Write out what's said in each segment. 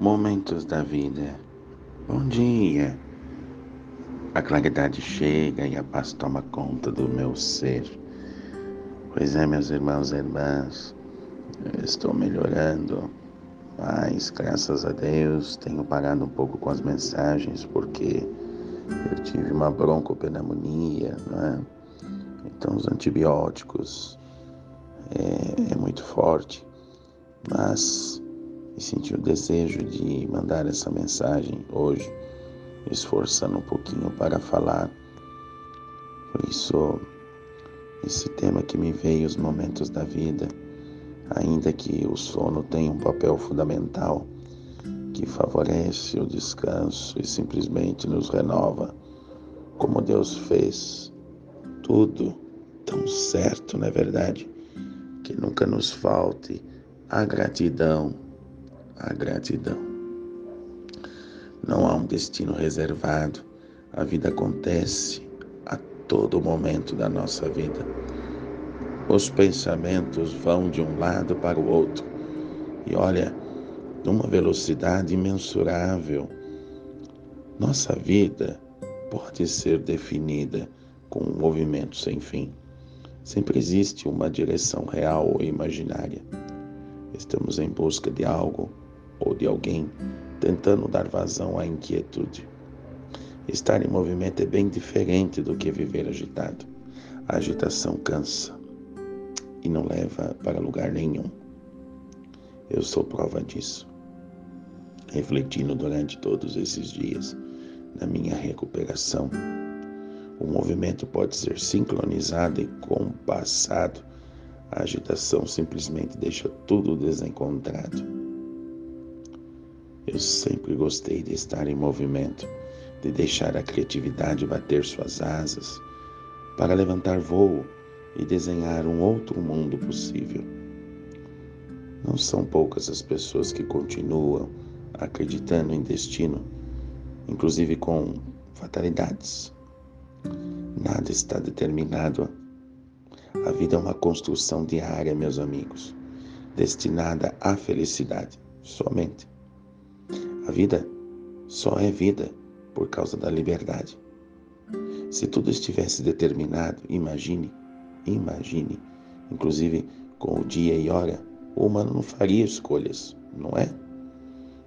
Momentos da vida. Bom dia. A claridade chega e a paz toma conta do meu ser. Pois é, meus irmãos e irmãs, eu estou melhorando, mas graças a Deus tenho parado um pouco com as mensagens porque eu tive uma broncopneumonia, né? Então os antibióticos é, é muito forte, mas e senti o desejo de mandar essa mensagem hoje, esforçando um pouquinho para falar. Por isso, esse tema que me veio os momentos da vida, ainda que o sono tenha um papel fundamental que favorece o descanso e simplesmente nos renova, como Deus fez tudo tão certo, não é verdade? Que nunca nos falte a gratidão a gratidão. Não há um destino reservado, a vida acontece a todo momento da nossa vida. Os pensamentos vão de um lado para o outro e olha, numa velocidade imensurável. Nossa vida pode ser definida com um movimento sem fim. Sempre existe uma direção real ou imaginária. Estamos em busca de algo ou de alguém tentando dar vazão à inquietude. Estar em movimento é bem diferente do que viver agitado. A agitação cansa e não leva para lugar nenhum. Eu sou prova disso. Refletindo durante todos esses dias na minha recuperação, o movimento pode ser sincronizado e compassado. A agitação simplesmente deixa tudo desencontrado. Eu sempre gostei de estar em movimento, de deixar a criatividade bater suas asas, para levantar voo e desenhar um outro mundo possível. Não são poucas as pessoas que continuam acreditando em destino, inclusive com fatalidades. Nada está determinado. A vida é uma construção diária, meus amigos, destinada à felicidade somente. A vida só é vida por causa da liberdade. Se tudo estivesse determinado, imagine, imagine, inclusive com o dia e hora, o humano não faria escolhas, não é?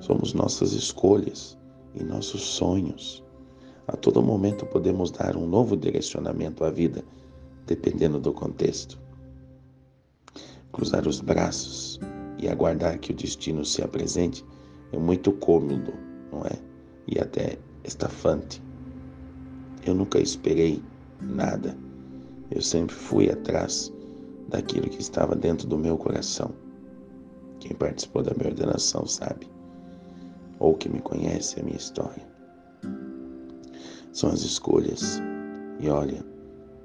Somos nossas escolhas e nossos sonhos. A todo momento podemos dar um novo direcionamento à vida, dependendo do contexto. Cruzar os braços e aguardar que o destino se apresente é muito cômodo, não é? E até estafante. Eu nunca esperei nada. Eu sempre fui atrás daquilo que estava dentro do meu coração. Quem participou da minha ordenação sabe, ou que me conhece a minha história. São as escolhas. E olha,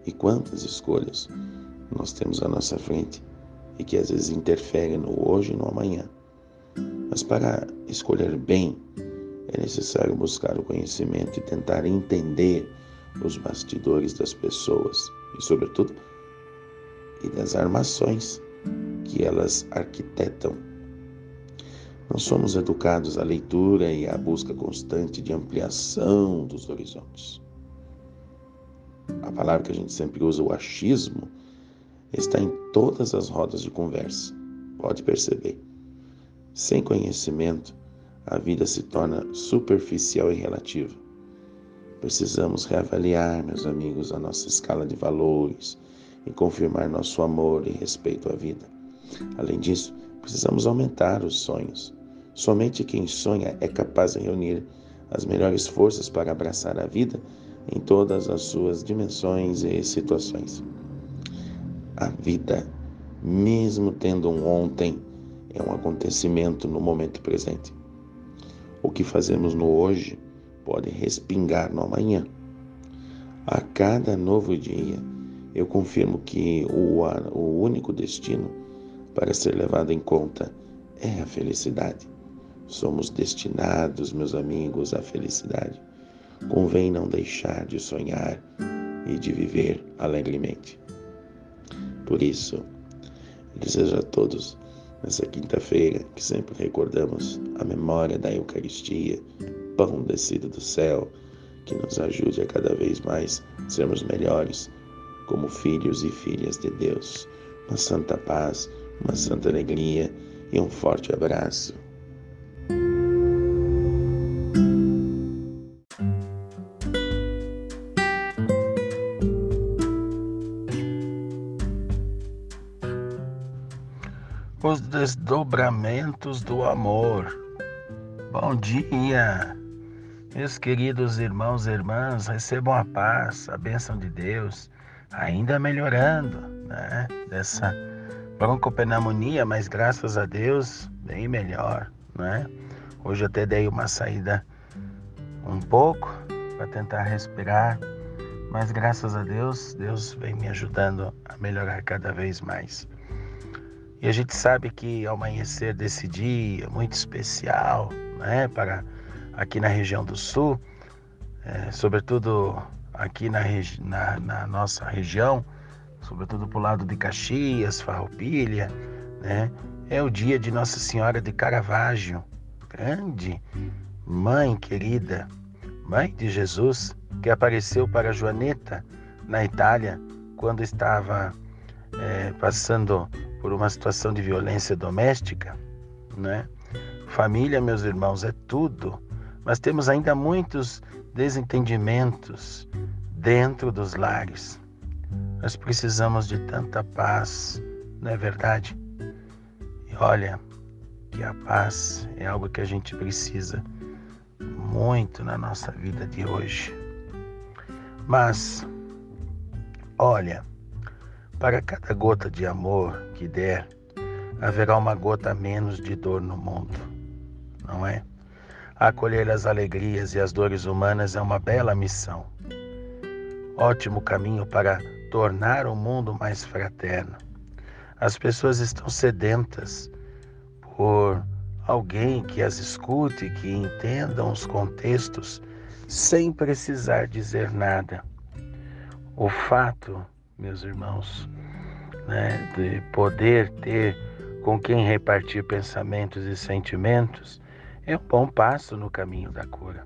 e quantas escolhas nós temos à nossa frente e que às vezes interferem no hoje e no amanhã. Mas para escolher bem, é necessário buscar o conhecimento e tentar entender os bastidores das pessoas e, sobretudo, e das armações que elas arquitetam. Não somos educados à leitura e à busca constante de ampliação dos horizontes. A palavra que a gente sempre usa, o achismo, está em todas as rodas de conversa. Pode perceber. Sem conhecimento, a vida se torna superficial e relativa. Precisamos reavaliar, meus amigos, a nossa escala de valores e confirmar nosso amor e respeito à vida. Além disso, precisamos aumentar os sonhos. Somente quem sonha é capaz de reunir as melhores forças para abraçar a vida em todas as suas dimensões e situações. A vida, mesmo tendo um ontem, é um acontecimento no momento presente. O que fazemos no hoje pode respingar no amanhã. A cada novo dia, eu confirmo que o, o único destino para ser levado em conta é a felicidade. Somos destinados, meus amigos, à felicidade. Convém não deixar de sonhar e de viver alegremente. Por isso, desejo a todos nessa quinta-feira que sempre recordamos a memória da Eucaristia, pão descido do céu, que nos ajude a cada vez mais sermos melhores como filhos e filhas de Deus. Uma santa paz, uma santa alegria e um forte abraço. Desdobramentos do amor. Bom dia, meus queridos irmãos e irmãs, recebam a paz, a bênção de Deus, ainda melhorando, né? Dessa broncopneumonia, mas graças a Deus, bem melhor, né? Hoje até dei uma saída um pouco para tentar respirar, mas graças a Deus, Deus vem me ajudando a melhorar cada vez mais. E a gente sabe que ao amanhecer desse dia muito especial, né, para aqui na região do sul, é, sobretudo aqui na, na, na, nossa região, sobretudo para o lado de Caxias, Farroupilha, né, é o dia de Nossa Senhora de Caravaggio, grande mãe querida, mãe de Jesus, que apareceu para Joaneta na Itália quando estava é, passando por uma situação de violência doméstica, né? Família, meus irmãos, é tudo, mas temos ainda muitos desentendimentos dentro dos lares. Nós precisamos de tanta paz, não é verdade? E olha, que a paz é algo que a gente precisa muito na nossa vida de hoje. Mas, olha, para cada gota de amor que der, haverá uma gota menos de dor no mundo, não é? Acolher as alegrias e as dores humanas é uma bela missão. Ótimo caminho para tornar o mundo mais fraterno. As pessoas estão sedentas por alguém que as escute, que entendam os contextos sem precisar dizer nada. O fato meus irmãos, né, de poder ter com quem repartir pensamentos e sentimentos, é um bom passo no caminho da cura.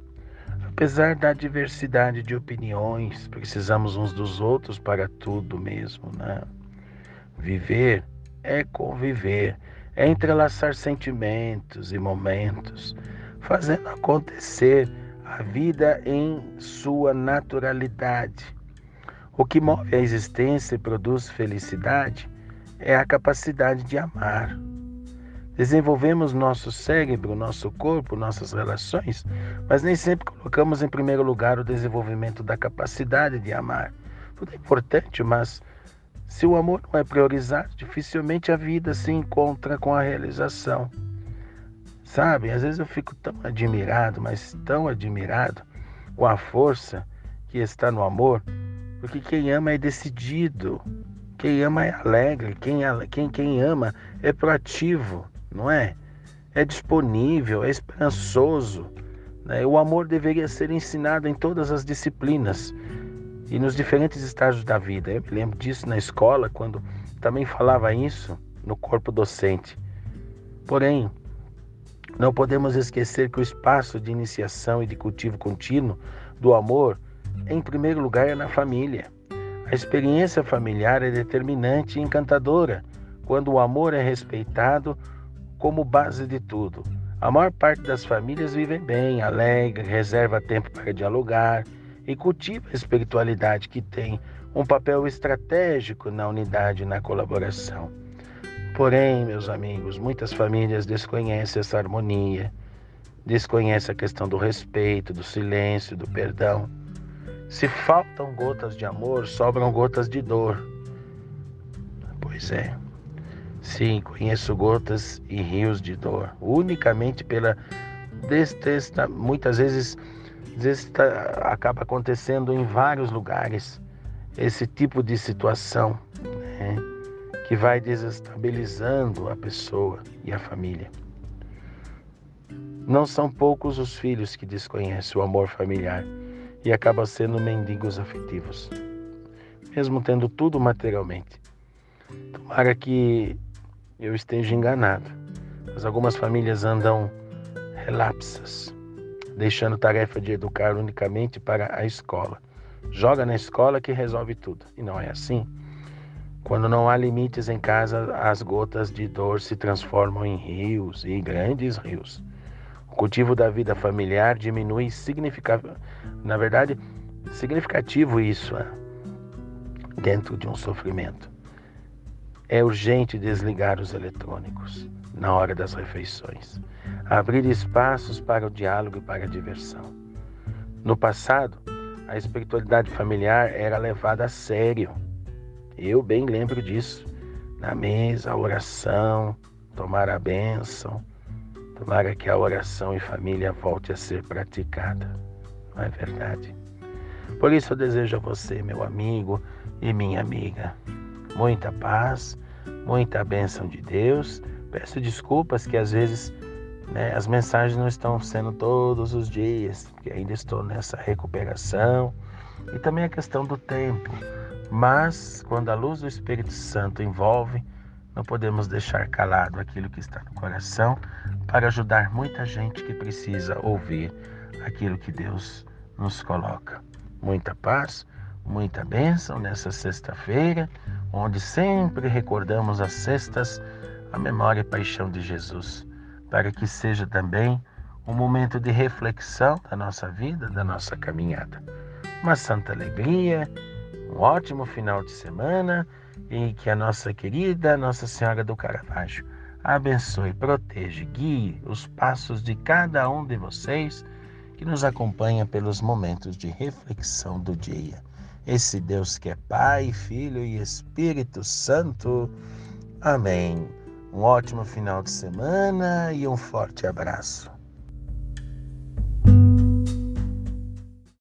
Apesar da diversidade de opiniões, precisamos uns dos outros para tudo mesmo, né? Viver é conviver, é entrelaçar sentimentos e momentos, fazendo acontecer a vida em sua naturalidade o que move a existência e produz felicidade é a capacidade de amar. Desenvolvemos nosso cérebro, nosso corpo, nossas relações, mas nem sempre colocamos em primeiro lugar o desenvolvimento da capacidade de amar. Tudo é importante, mas se o amor não é priorizado, dificilmente a vida se encontra com a realização. Sabe, às vezes eu fico tão admirado, mas tão admirado com a força que está no amor, porque quem ama é decidido, quem ama é alegre, quem, quem, quem ama é proativo, não é? É disponível, é esperançoso. Né? O amor deveria ser ensinado em todas as disciplinas e nos diferentes estágios da vida. Eu me lembro disso na escola, quando também falava isso no corpo docente. Porém, não podemos esquecer que o espaço de iniciação e de cultivo contínuo do amor em primeiro lugar, é na família. A experiência familiar é determinante e encantadora quando o amor é respeitado como base de tudo. A maior parte das famílias vivem bem, alegre, reserva tempo para dialogar e cultiva a espiritualidade que tem um papel estratégico na unidade e na colaboração. Porém, meus amigos, muitas famílias desconhecem essa harmonia, desconhecem a questão do respeito, do silêncio, do perdão. Se faltam gotas de amor, sobram gotas de dor. Pois é. Sim, conheço gotas e rios de dor, unicamente pela destesta, muitas vezes desta, acaba acontecendo em vários lugares esse tipo de situação né, que vai desestabilizando a pessoa e a família. Não são poucos os filhos que desconhecem o amor familiar e acabam sendo mendigos afetivos, mesmo tendo tudo materialmente. Tomara que eu esteja enganado, mas algumas famílias andam relapsas, deixando tarefa de educar unicamente para a escola. Joga na escola que resolve tudo. E não é assim. Quando não há limites em casa, as gotas de dor se transformam em rios e grandes rios. O cultivo da vida familiar diminui significativamente. Na verdade, significativo isso é, dentro de um sofrimento. É urgente desligar os eletrônicos na hora das refeições, abrir espaços para o diálogo e para a diversão. No passado, a espiritualidade familiar era levada a sério. Eu bem lembro disso. Na mesa, a oração, tomar a bênção, tomara que a oração em família volte a ser praticada. Não é verdade? Por isso eu desejo a você, meu amigo e minha amiga, muita paz, muita bênção de Deus. Peço desculpas que às vezes né, as mensagens não estão sendo todos os dias, porque ainda estou nessa recuperação. E também a questão do tempo. Mas quando a luz do Espírito Santo envolve, não podemos deixar calado aquilo que está no coração para ajudar muita gente que precisa ouvir aquilo que Deus nos coloca. Muita paz, muita bênção nessa sexta-feira, onde sempre recordamos as sextas a memória e paixão de Jesus, para que seja também um momento de reflexão da nossa vida, da nossa caminhada. Uma santa alegria, um ótimo final de semana e que a nossa querida Nossa Senhora do Caravaggio abençoe, proteja, guie os passos de cada um de vocês que nos acompanha pelos momentos de reflexão do dia. Esse Deus que é Pai, Filho e Espírito Santo. Amém. Um ótimo final de semana e um forte abraço.